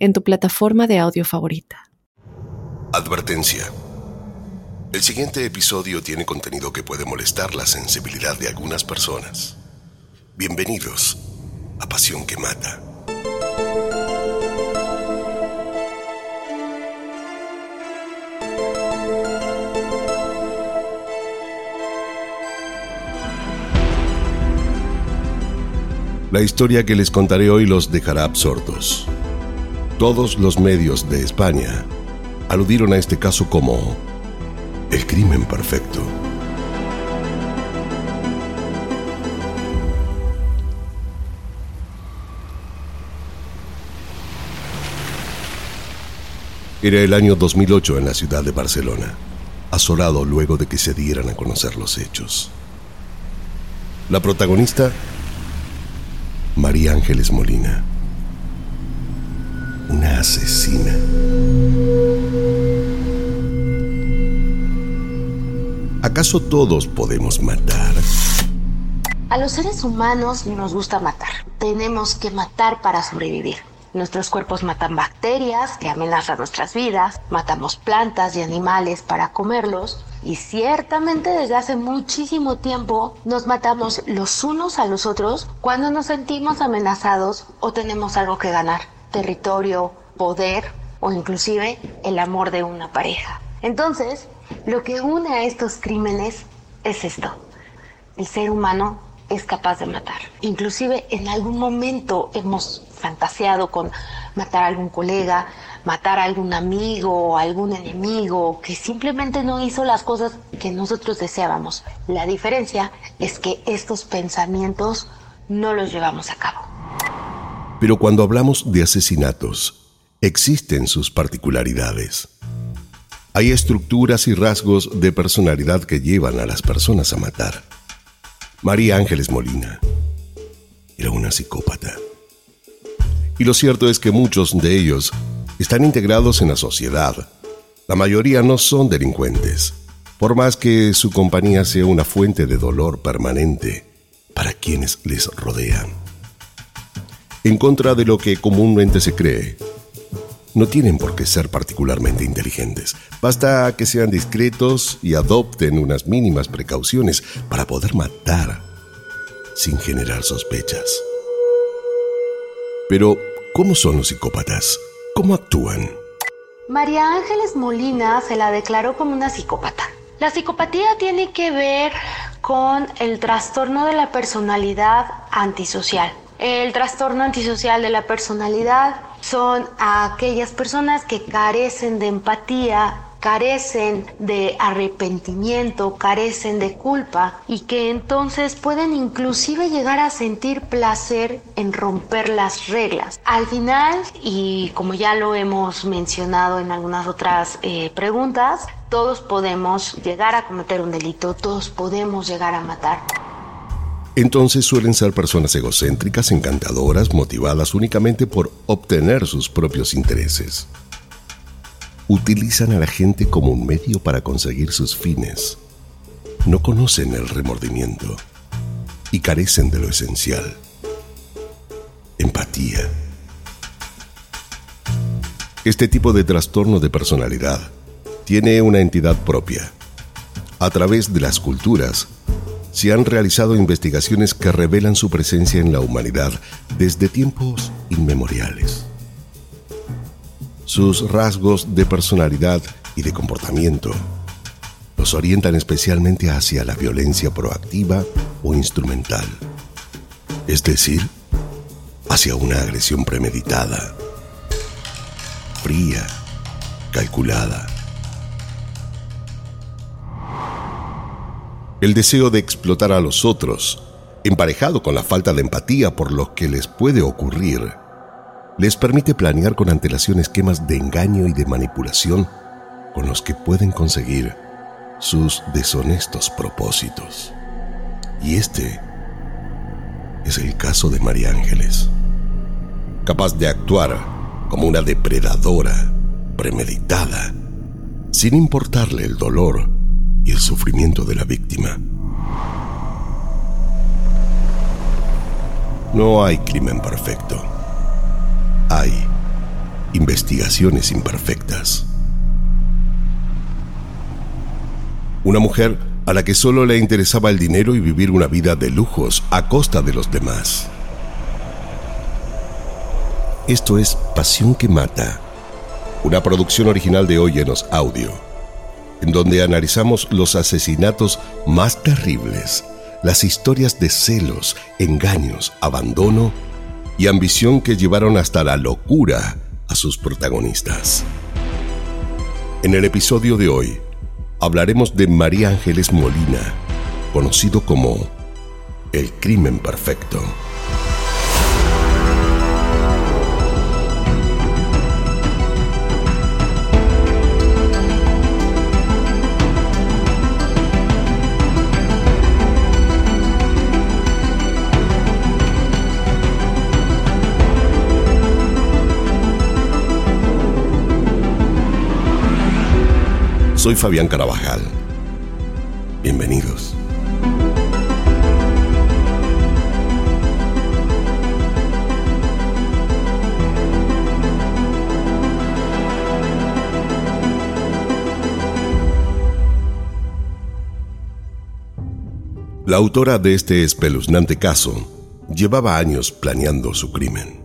en tu plataforma de audio favorita. Advertencia. El siguiente episodio tiene contenido que puede molestar la sensibilidad de algunas personas. Bienvenidos a Pasión que Mata. La historia que les contaré hoy los dejará absortos. Todos los medios de España aludieron a este caso como el crimen perfecto. Era el año 2008 en la ciudad de Barcelona, asolado luego de que se dieran a conocer los hechos. La protagonista María Ángeles Molina. Una asesina. ¿Acaso todos podemos matar? A los seres humanos nos gusta matar. Tenemos que matar para sobrevivir. Nuestros cuerpos matan bacterias que amenazan nuestras vidas, matamos plantas y animales para comerlos y ciertamente desde hace muchísimo tiempo nos matamos los unos a los otros cuando nos sentimos amenazados o tenemos algo que ganar, territorio, poder o inclusive el amor de una pareja. Entonces, lo que une a estos crímenes es esto. El ser humano es capaz de matar. Inclusive en algún momento hemos fantaseado con matar a algún colega, matar a algún amigo o algún enemigo que simplemente no hizo las cosas que nosotros deseábamos. La diferencia es que estos pensamientos no los llevamos a cabo. Pero cuando hablamos de asesinatos, existen sus particularidades. Hay estructuras y rasgos de personalidad que llevan a las personas a matar. María Ángeles Molina era una psicópata. Y lo cierto es que muchos de ellos están integrados en la sociedad. La mayoría no son delincuentes, por más que su compañía sea una fuente de dolor permanente para quienes les rodean. En contra de lo que comúnmente se cree, no tienen por qué ser particularmente inteligentes. Basta que sean discretos y adopten unas mínimas precauciones para poder matar sin generar sospechas. Pero, ¿cómo son los psicópatas? ¿Cómo actúan? María Ángeles Molina se la declaró como una psicópata. La psicopatía tiene que ver con el trastorno de la personalidad antisocial. El trastorno antisocial de la personalidad son aquellas personas que carecen de empatía, carecen de arrepentimiento, carecen de culpa y que entonces pueden inclusive llegar a sentir placer en romper las reglas. Al final, y como ya lo hemos mencionado en algunas otras eh, preguntas, todos podemos llegar a cometer un delito, todos podemos llegar a matar. Entonces suelen ser personas egocéntricas, encantadoras, motivadas únicamente por obtener sus propios intereses. Utilizan a la gente como un medio para conseguir sus fines. No conocen el remordimiento y carecen de lo esencial. Empatía. Este tipo de trastorno de personalidad tiene una entidad propia. A través de las culturas, se han realizado investigaciones que revelan su presencia en la humanidad desde tiempos inmemoriales. Sus rasgos de personalidad y de comportamiento los orientan especialmente hacia la violencia proactiva o instrumental, es decir, hacia una agresión premeditada, fría, calculada El deseo de explotar a los otros, emparejado con la falta de empatía por lo que les puede ocurrir, les permite planear con antelación esquemas de engaño y de manipulación con los que pueden conseguir sus deshonestos propósitos. Y este es el caso de María Ángeles, capaz de actuar como una depredadora premeditada, sin importarle el dolor y el sufrimiento de la víctima. No hay crimen perfecto. Hay investigaciones imperfectas. Una mujer a la que solo le interesaba el dinero y vivir una vida de lujos a costa de los demás. Esto es Pasión que Mata, una producción original de Óyenos Audio, en donde analizamos los asesinatos más terribles, las historias de celos, engaños, abandono y ambición que llevaron hasta la locura a sus protagonistas. En el episodio de hoy, hablaremos de María Ángeles Molina, conocido como el crimen perfecto. Soy Fabián Carabajal. Bienvenidos. La autora de este espeluznante caso llevaba años planeando su crimen.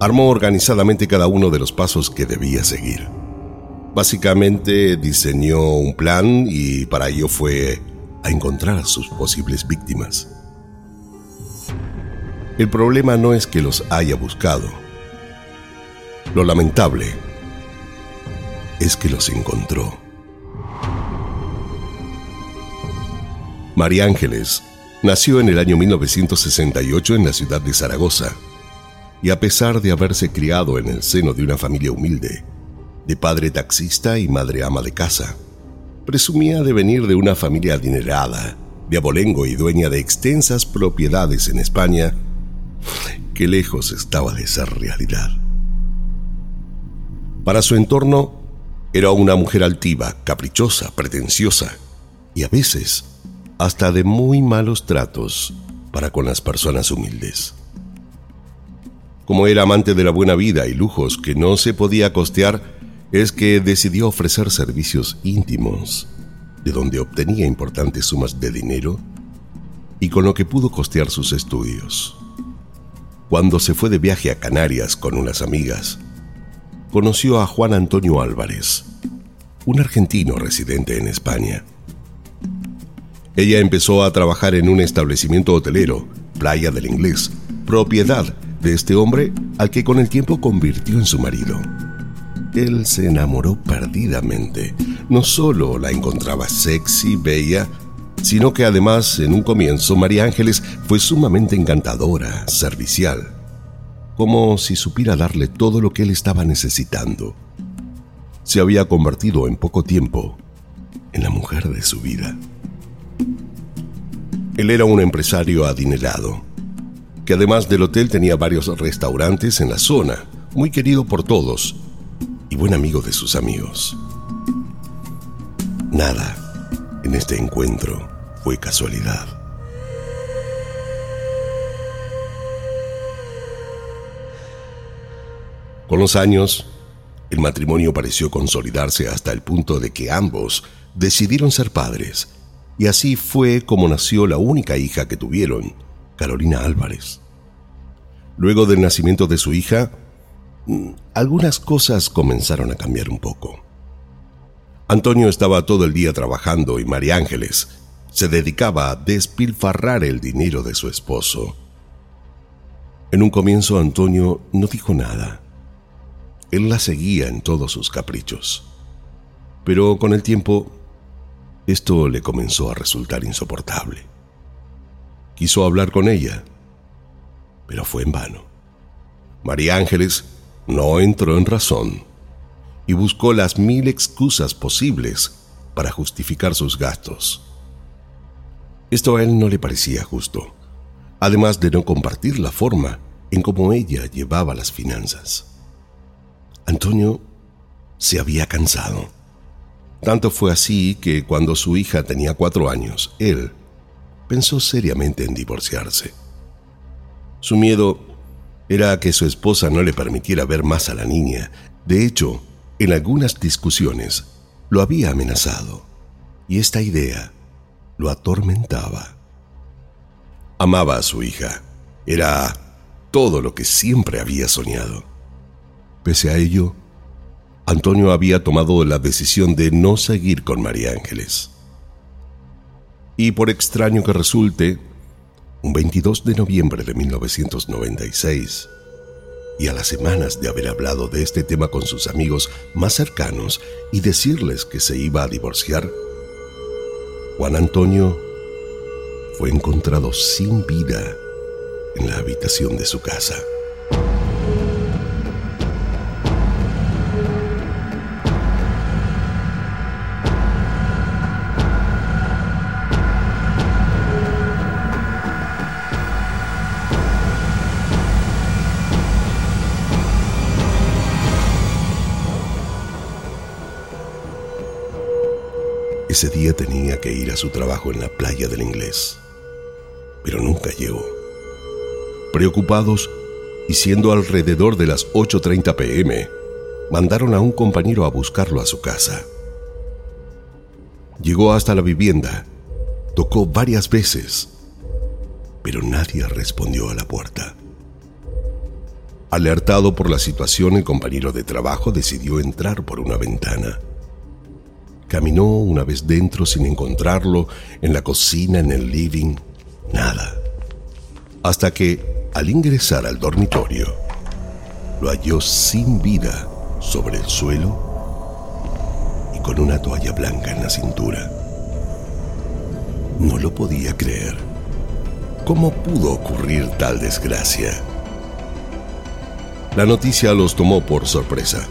Armó organizadamente cada uno de los pasos que debía seguir Básicamente diseñó un plan y para ello fue a encontrar a sus posibles víctimas. El problema no es que los haya buscado. Lo lamentable es que los encontró. María Ángeles nació en el año 1968 en la ciudad de Zaragoza y a pesar de haberse criado en el seno de una familia humilde, de padre taxista y madre ama de casa. Presumía de venir de una familia adinerada, de abolengo y dueña de extensas propiedades en España, que lejos estaba de ser realidad. Para su entorno, era una mujer altiva, caprichosa, pretenciosa y a veces hasta de muy malos tratos para con las personas humildes. Como era amante de la buena vida y lujos que no se podía costear, es que decidió ofrecer servicios íntimos, de donde obtenía importantes sumas de dinero y con lo que pudo costear sus estudios. Cuando se fue de viaje a Canarias con unas amigas, conoció a Juan Antonio Álvarez, un argentino residente en España. Ella empezó a trabajar en un establecimiento hotelero, Playa del Inglés, propiedad de este hombre al que con el tiempo convirtió en su marido él se enamoró perdidamente. No solo la encontraba sexy, bella, sino que además en un comienzo María Ángeles fue sumamente encantadora, servicial, como si supiera darle todo lo que él estaba necesitando. Se había convertido en poco tiempo en la mujer de su vida. Él era un empresario adinerado, que además del hotel tenía varios restaurantes en la zona, muy querido por todos, y buen amigo de sus amigos. Nada en este encuentro fue casualidad. Con los años, el matrimonio pareció consolidarse hasta el punto de que ambos decidieron ser padres, y así fue como nació la única hija que tuvieron, Carolina Álvarez. Luego del nacimiento de su hija, algunas cosas comenzaron a cambiar un poco. Antonio estaba todo el día trabajando y María Ángeles se dedicaba a despilfarrar el dinero de su esposo. En un comienzo Antonio no dijo nada. Él la seguía en todos sus caprichos. Pero con el tiempo, esto le comenzó a resultar insoportable. Quiso hablar con ella, pero fue en vano. María Ángeles no entró en razón y buscó las mil excusas posibles para justificar sus gastos. Esto a él no le parecía justo, además de no compartir la forma en cómo ella llevaba las finanzas. Antonio se había cansado. Tanto fue así que cuando su hija tenía cuatro años, él pensó seriamente en divorciarse. Su miedo era que su esposa no le permitiera ver más a la niña. De hecho, en algunas discusiones lo había amenazado y esta idea lo atormentaba. Amaba a su hija. Era todo lo que siempre había soñado. Pese a ello, Antonio había tomado la decisión de no seguir con María Ángeles. Y por extraño que resulte, un 22 de noviembre de 1996, y a las semanas de haber hablado de este tema con sus amigos más cercanos y decirles que se iba a divorciar, Juan Antonio fue encontrado sin vida en la habitación de su casa. Ese día tenía que ir a su trabajo en la playa del inglés, pero nunca llegó. Preocupados y siendo alrededor de las 8.30 pm, mandaron a un compañero a buscarlo a su casa. Llegó hasta la vivienda, tocó varias veces, pero nadie respondió a la puerta. Alertado por la situación, el compañero de trabajo decidió entrar por una ventana. Caminó una vez dentro sin encontrarlo, en la cocina, en el living, nada. Hasta que, al ingresar al dormitorio, lo halló sin vida sobre el suelo y con una toalla blanca en la cintura. No lo podía creer. ¿Cómo pudo ocurrir tal desgracia? La noticia los tomó por sorpresa.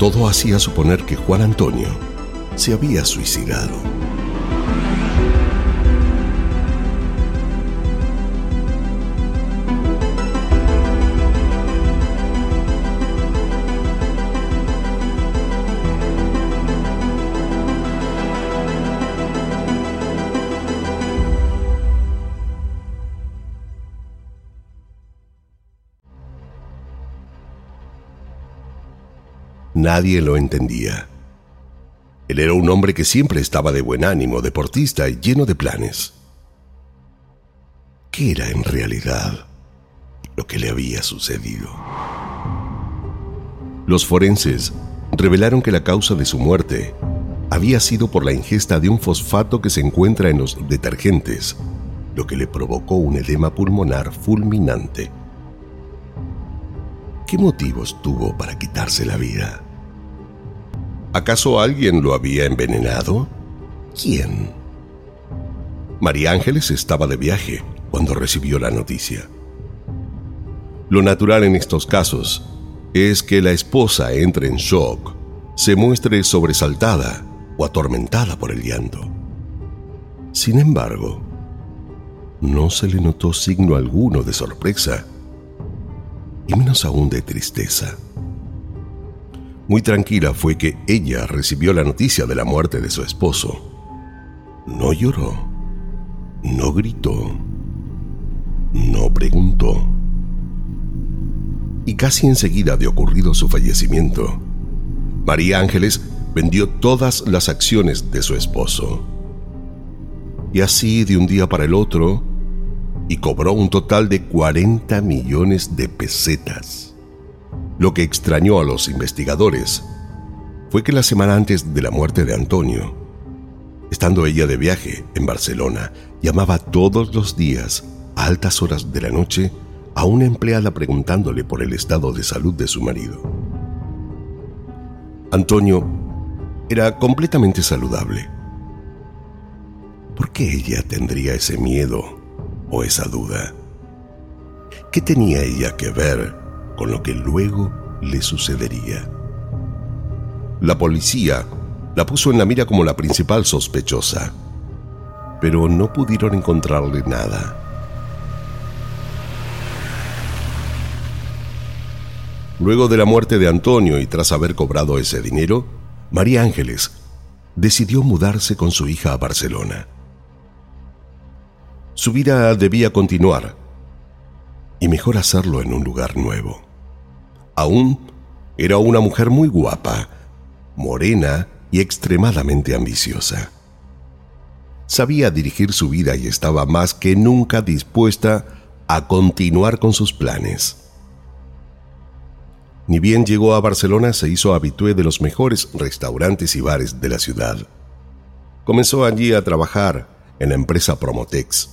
Todo hacía suponer que Juan Antonio se había suicidado. Nadie lo entendía. Él era un hombre que siempre estaba de buen ánimo, deportista y lleno de planes. ¿Qué era en realidad lo que le había sucedido? Los forenses revelaron que la causa de su muerte había sido por la ingesta de un fosfato que se encuentra en los detergentes, lo que le provocó un edema pulmonar fulminante. ¿Qué motivos tuvo para quitarse la vida? ¿Acaso alguien lo había envenenado? ¿Quién? María Ángeles estaba de viaje cuando recibió la noticia. Lo natural en estos casos es que la esposa entre en shock, se muestre sobresaltada o atormentada por el llanto. Sin embargo, no se le notó signo alguno de sorpresa, y menos aún de tristeza. Muy tranquila fue que ella recibió la noticia de la muerte de su esposo. No lloró, no gritó, no preguntó. Y casi enseguida de ocurrido su fallecimiento, María Ángeles vendió todas las acciones de su esposo. Y así de un día para el otro, y cobró un total de 40 millones de pesetas. Lo que extrañó a los investigadores fue que la semana antes de la muerte de Antonio, estando ella de viaje en Barcelona, llamaba todos los días, a altas horas de la noche, a una empleada preguntándole por el estado de salud de su marido. Antonio era completamente saludable. ¿Por qué ella tendría ese miedo o esa duda? ¿Qué tenía ella que ver con lo que luego le sucedería. La policía la puso en la mira como la principal sospechosa, pero no pudieron encontrarle nada. Luego de la muerte de Antonio y tras haber cobrado ese dinero, María Ángeles decidió mudarse con su hija a Barcelona. Su vida debía continuar y mejor hacerlo en un lugar nuevo. Aún era una mujer muy guapa, morena y extremadamente ambiciosa. Sabía dirigir su vida y estaba más que nunca dispuesta a continuar con sus planes. Ni bien llegó a Barcelona, se hizo habitué de los mejores restaurantes y bares de la ciudad. Comenzó allí a trabajar en la empresa Promotex.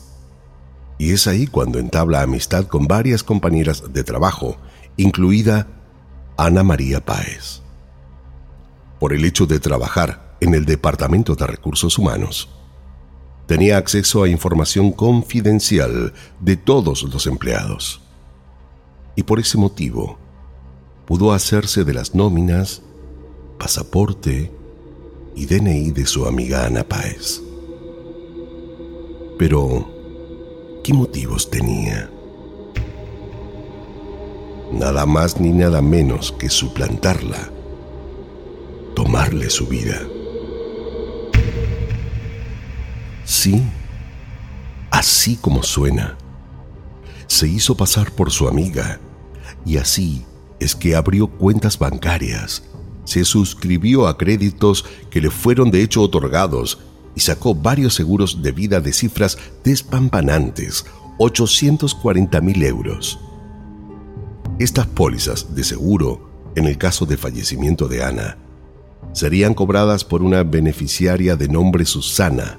Y es ahí cuando entabla amistad con varias compañeras de trabajo, incluida Ana María Páez. Por el hecho de trabajar en el Departamento de Recursos Humanos, tenía acceso a información confidencial de todos los empleados. Y por ese motivo, pudo hacerse de las nóminas, pasaporte y DNI de su amiga Ana Páez. Pero, ¿qué motivos tenía? Nada más ni nada menos que suplantarla, tomarle su vida. Sí, así como suena. Se hizo pasar por su amiga y así es que abrió cuentas bancarias, se suscribió a créditos que le fueron de hecho otorgados y sacó varios seguros de vida de cifras despampanantes, 840 mil euros. Estas pólizas de seguro, en el caso de fallecimiento de Ana, serían cobradas por una beneficiaria de nombre Susana,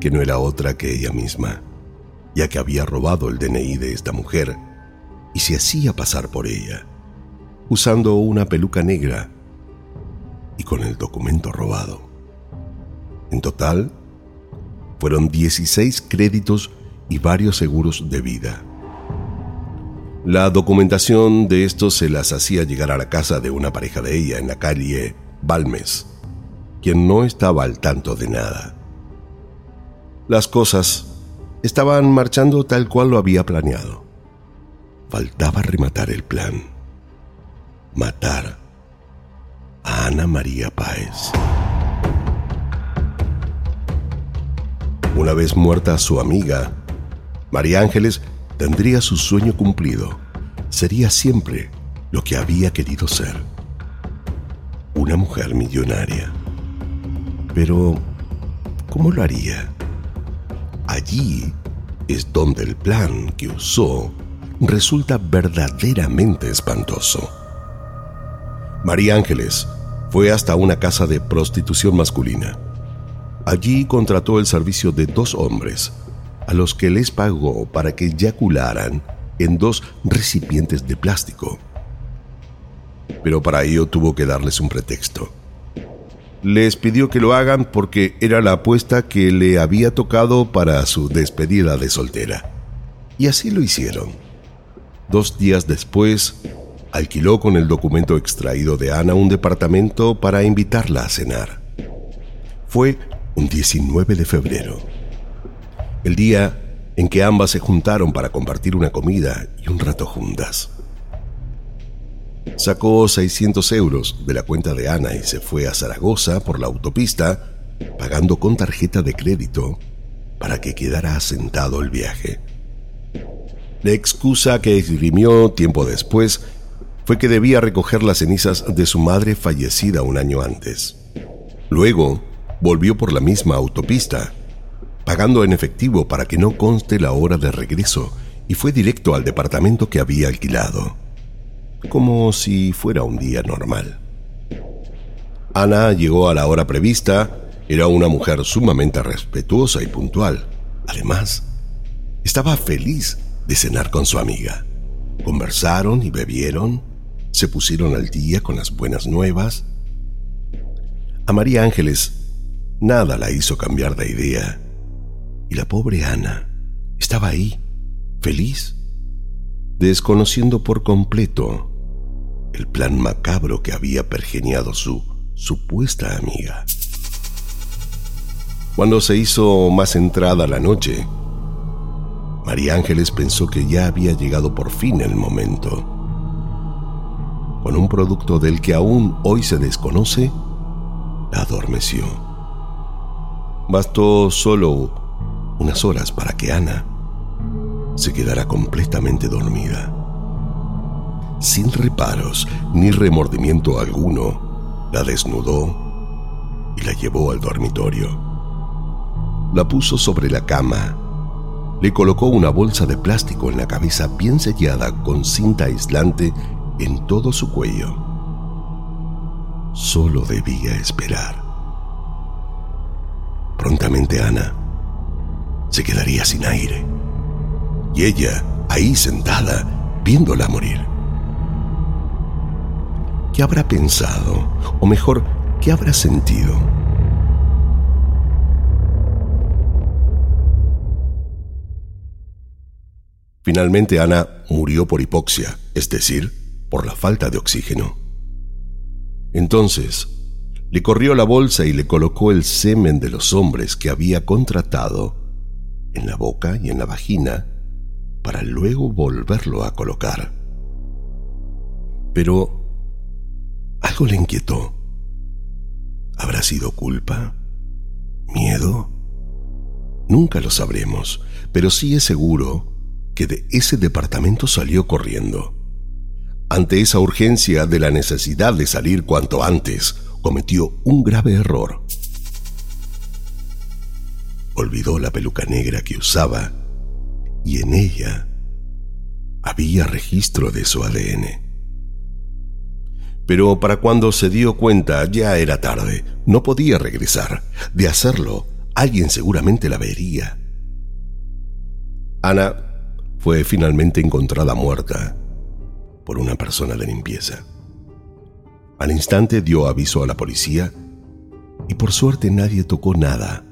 que no era otra que ella misma, ya que había robado el DNI de esta mujer y se hacía pasar por ella, usando una peluca negra y con el documento robado. En total, fueron 16 créditos y varios seguros de vida. La documentación de estos se las hacía llegar a la casa de una pareja de ella en la calle Balmes, quien no estaba al tanto de nada. Las cosas estaban marchando tal cual lo había planeado. Faltaba rematar el plan. Matar a Ana María Páez. Una vez muerta su amiga, María Ángeles tendría su sueño cumplido. Sería siempre lo que había querido ser. Una mujer millonaria. Pero, ¿cómo lo haría? Allí es donde el plan que usó resulta verdaderamente espantoso. María Ángeles fue hasta una casa de prostitución masculina. Allí contrató el servicio de dos hombres, a los que les pagó para que eyacularan en dos recipientes de plástico. Pero para ello tuvo que darles un pretexto. Les pidió que lo hagan porque era la apuesta que le había tocado para su despedida de soltera. Y así lo hicieron. Dos días después, alquiló con el documento extraído de Ana un departamento para invitarla a cenar. Fue un 19 de febrero, el día en que ambas se juntaron para compartir una comida y un rato juntas. Sacó 600 euros de la cuenta de Ana y se fue a Zaragoza por la autopista, pagando con tarjeta de crédito para que quedara asentado el viaje. La excusa que esgrimió tiempo después fue que debía recoger las cenizas de su madre fallecida un año antes. Luego, volvió por la misma autopista, pagando en efectivo para que no conste la hora de regreso, y fue directo al departamento que había alquilado, como si fuera un día normal. Ana llegó a la hora prevista, era una mujer sumamente respetuosa y puntual. Además, estaba feliz de cenar con su amiga. Conversaron y bebieron, se pusieron al día con las buenas nuevas. A María Ángeles nada la hizo cambiar de idea. Y la pobre Ana estaba ahí, feliz, desconociendo por completo el plan macabro que había pergeniado su supuesta amiga. Cuando se hizo más entrada la noche, María Ángeles pensó que ya había llegado por fin el momento. Con un producto del que aún hoy se desconoce, la adormeció. Bastó solo unas horas para que Ana se quedara completamente dormida. Sin reparos ni remordimiento alguno, la desnudó y la llevó al dormitorio. La puso sobre la cama, le colocó una bolsa de plástico en la cabeza bien sellada con cinta aislante en todo su cuello. Solo debía esperar. Prontamente Ana se quedaría sin aire. Y ella, ahí sentada, viéndola morir. ¿Qué habrá pensado? O mejor, ¿qué habrá sentido? Finalmente Ana murió por hipoxia, es decir, por la falta de oxígeno. Entonces, le corrió la bolsa y le colocó el semen de los hombres que había contratado en la boca y en la vagina para luego volverlo a colocar. Pero algo le inquietó. ¿Habrá sido culpa? ¿Miedo? Nunca lo sabremos, pero sí es seguro que de ese departamento salió corriendo. Ante esa urgencia de la necesidad de salir cuanto antes, cometió un grave error. Olvidó la peluca negra que usaba y en ella había registro de su ADN. Pero para cuando se dio cuenta ya era tarde, no podía regresar. De hacerlo, alguien seguramente la vería. Ana fue finalmente encontrada muerta por una persona de limpieza. Al instante dio aviso a la policía y por suerte nadie tocó nada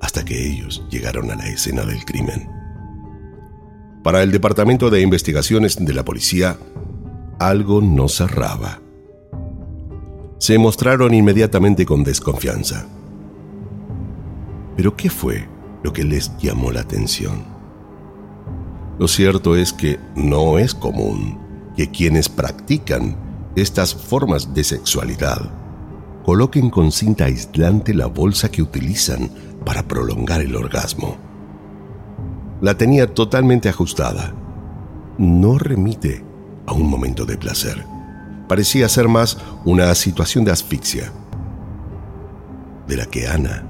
hasta que ellos llegaron a la escena del crimen. Para el Departamento de Investigaciones de la Policía, algo no cerraba. Se mostraron inmediatamente con desconfianza. Pero ¿qué fue lo que les llamó la atención? Lo cierto es que no es común que quienes practican estas formas de sexualidad coloquen con cinta aislante la bolsa que utilizan para prolongar el orgasmo. La tenía totalmente ajustada. No remite a un momento de placer. Parecía ser más una situación de asfixia, de la que Ana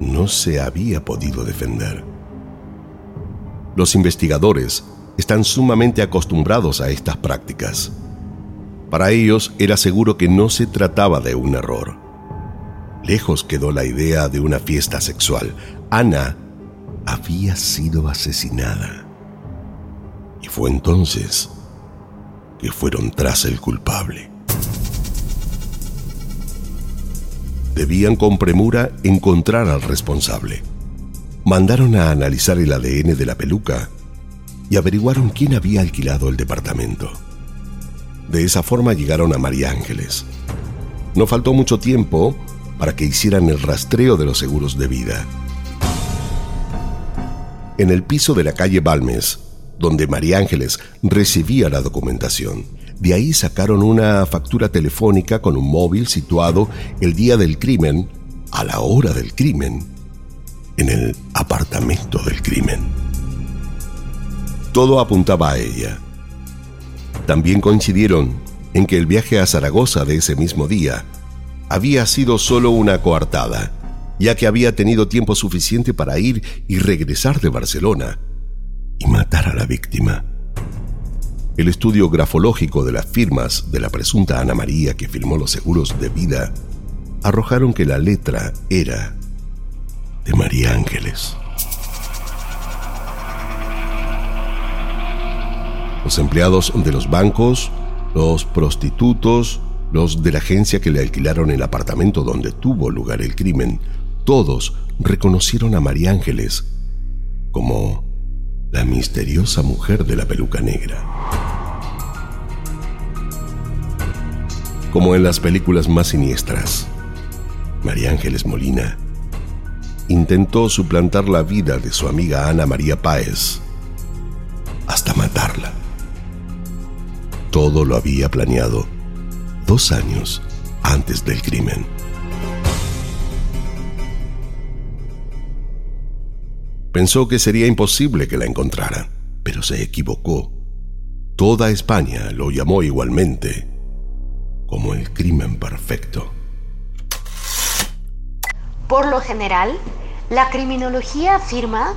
no se había podido defender. Los investigadores están sumamente acostumbrados a estas prácticas. Para ellos era seguro que no se trataba de un error. Lejos quedó la idea de una fiesta sexual. Ana había sido asesinada. Y fue entonces que fueron tras el culpable. Debían con premura encontrar al responsable mandaron a analizar el ADN de la peluca y averiguaron quién había alquilado el departamento. De esa forma llegaron a María Ángeles. No faltó mucho tiempo para que hicieran el rastreo de los seguros de vida. En el piso de la calle Balmes, donde María Ángeles recibía la documentación, de ahí sacaron una factura telefónica con un móvil situado el día del crimen, a la hora del crimen, en el apartamento del crimen. Todo apuntaba a ella. También coincidieron en que el viaje a Zaragoza de ese mismo día había sido solo una coartada, ya que había tenido tiempo suficiente para ir y regresar de Barcelona y matar a la víctima. El estudio grafológico de las firmas de la presunta Ana María que firmó los seguros de vida arrojaron que la letra era de María Ángeles. Los empleados de los bancos, los prostitutos, los de la agencia que le alquilaron el apartamento donde tuvo lugar el crimen, todos reconocieron a María Ángeles como la misteriosa mujer de la peluca negra. Como en las películas más siniestras, María Ángeles Molina intentó suplantar la vida de su amiga Ana María Páez hasta matarla. Todo lo había planeado dos años antes del crimen. Pensó que sería imposible que la encontrara, pero se equivocó. Toda España lo llamó igualmente como el crimen perfecto. Por lo general, la criminología afirma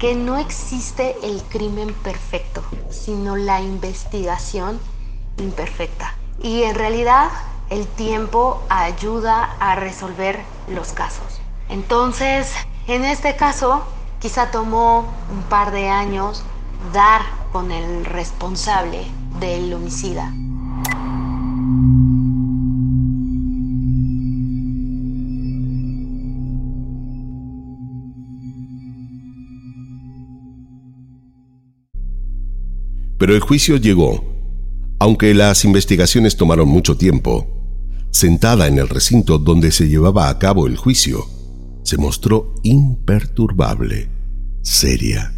que no existe el crimen perfecto, sino la investigación imperfecta. Y en realidad el tiempo ayuda a resolver los casos. Entonces, en este caso, quizá tomó un par de años dar con el responsable del homicida. Pero el juicio llegó. Aunque las investigaciones tomaron mucho tiempo, sentada en el recinto donde se llevaba a cabo el juicio, se mostró imperturbable, seria,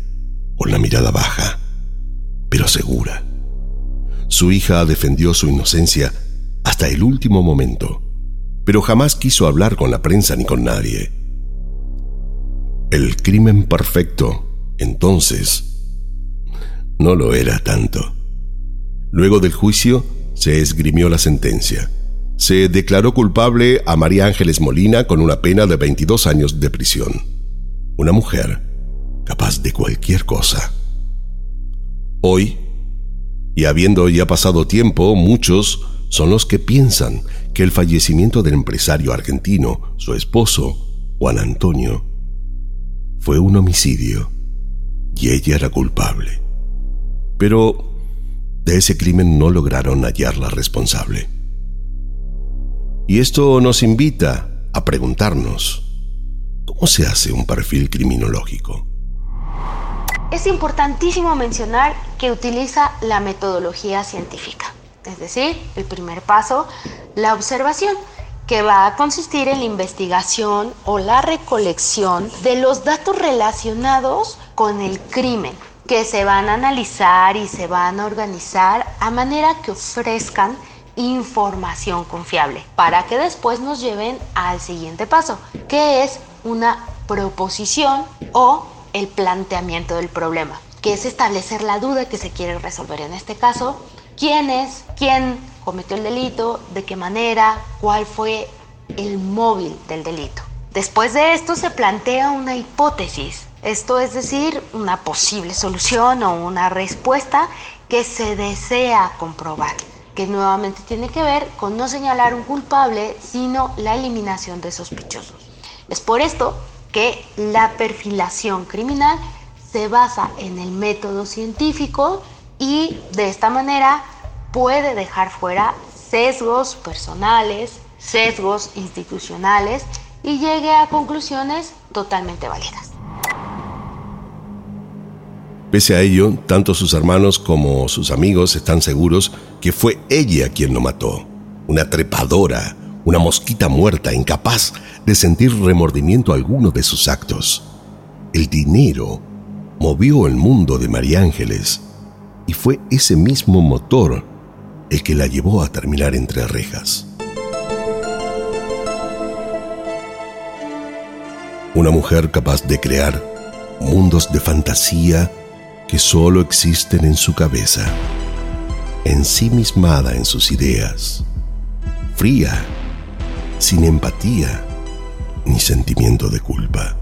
con la mirada baja, pero segura. Su hija defendió su inocencia hasta el último momento, pero jamás quiso hablar con la prensa ni con nadie. El crimen perfecto, entonces, no lo era tanto. Luego del juicio, se esgrimió la sentencia. Se declaró culpable a María Ángeles Molina con una pena de 22 años de prisión. Una mujer capaz de cualquier cosa. Hoy, y habiendo ya pasado tiempo, muchos son los que piensan que el fallecimiento del empresario argentino, su esposo, Juan Antonio, fue un homicidio y ella era culpable pero de ese crimen no lograron hallar la responsable. Y esto nos invita a preguntarnos, ¿cómo se hace un perfil criminológico? Es importantísimo mencionar que utiliza la metodología científica, es decir, el primer paso, la observación, que va a consistir en la investigación o la recolección de los datos relacionados con el crimen que se van a analizar y se van a organizar a manera que ofrezcan información confiable para que después nos lleven al siguiente paso, que es una proposición o el planteamiento del problema, que es establecer la duda que se quiere resolver. En este caso, quién es, quién cometió el delito, de qué manera, cuál fue el móvil del delito. Después de esto se plantea una hipótesis esto es decir, una posible solución o una respuesta que se desea comprobar, que nuevamente tiene que ver con no señalar un culpable, sino la eliminación de sospechosos. Es por esto que la perfilación criminal se basa en el método científico y de esta manera puede dejar fuera sesgos personales, sesgos institucionales y llegue a conclusiones totalmente válidas. Pese a ello, tanto sus hermanos como sus amigos están seguros que fue ella quien lo mató. Una trepadora, una mosquita muerta, incapaz de sentir remordimiento alguno de sus actos. El dinero movió el mundo de María Ángeles y fue ese mismo motor el que la llevó a terminar entre rejas. Una mujer capaz de crear mundos de fantasía que solo existen en su cabeza, ensimismada en sus ideas, fría, sin empatía ni sentimiento de culpa.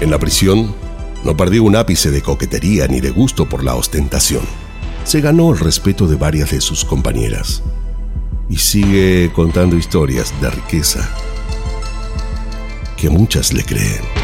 En la prisión no perdió un ápice de coquetería ni de gusto por la ostentación. Se ganó el respeto de varias de sus compañeras y sigue contando historias de riqueza que muchas le creen.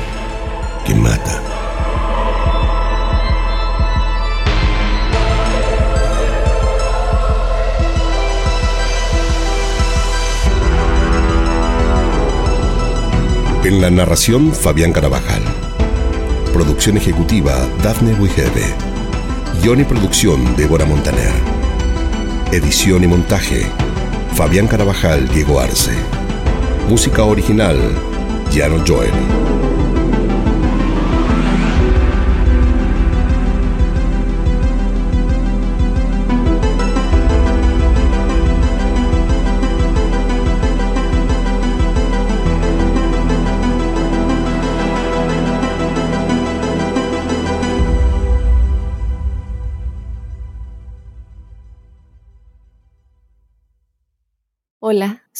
En la narración, Fabián Carabajal. Producción ejecutiva, Dafne Wigebe. Guión y producción, Débora Montaner. Edición y montaje, Fabián Carabajal, Diego Arce. Música original, Jano Joel.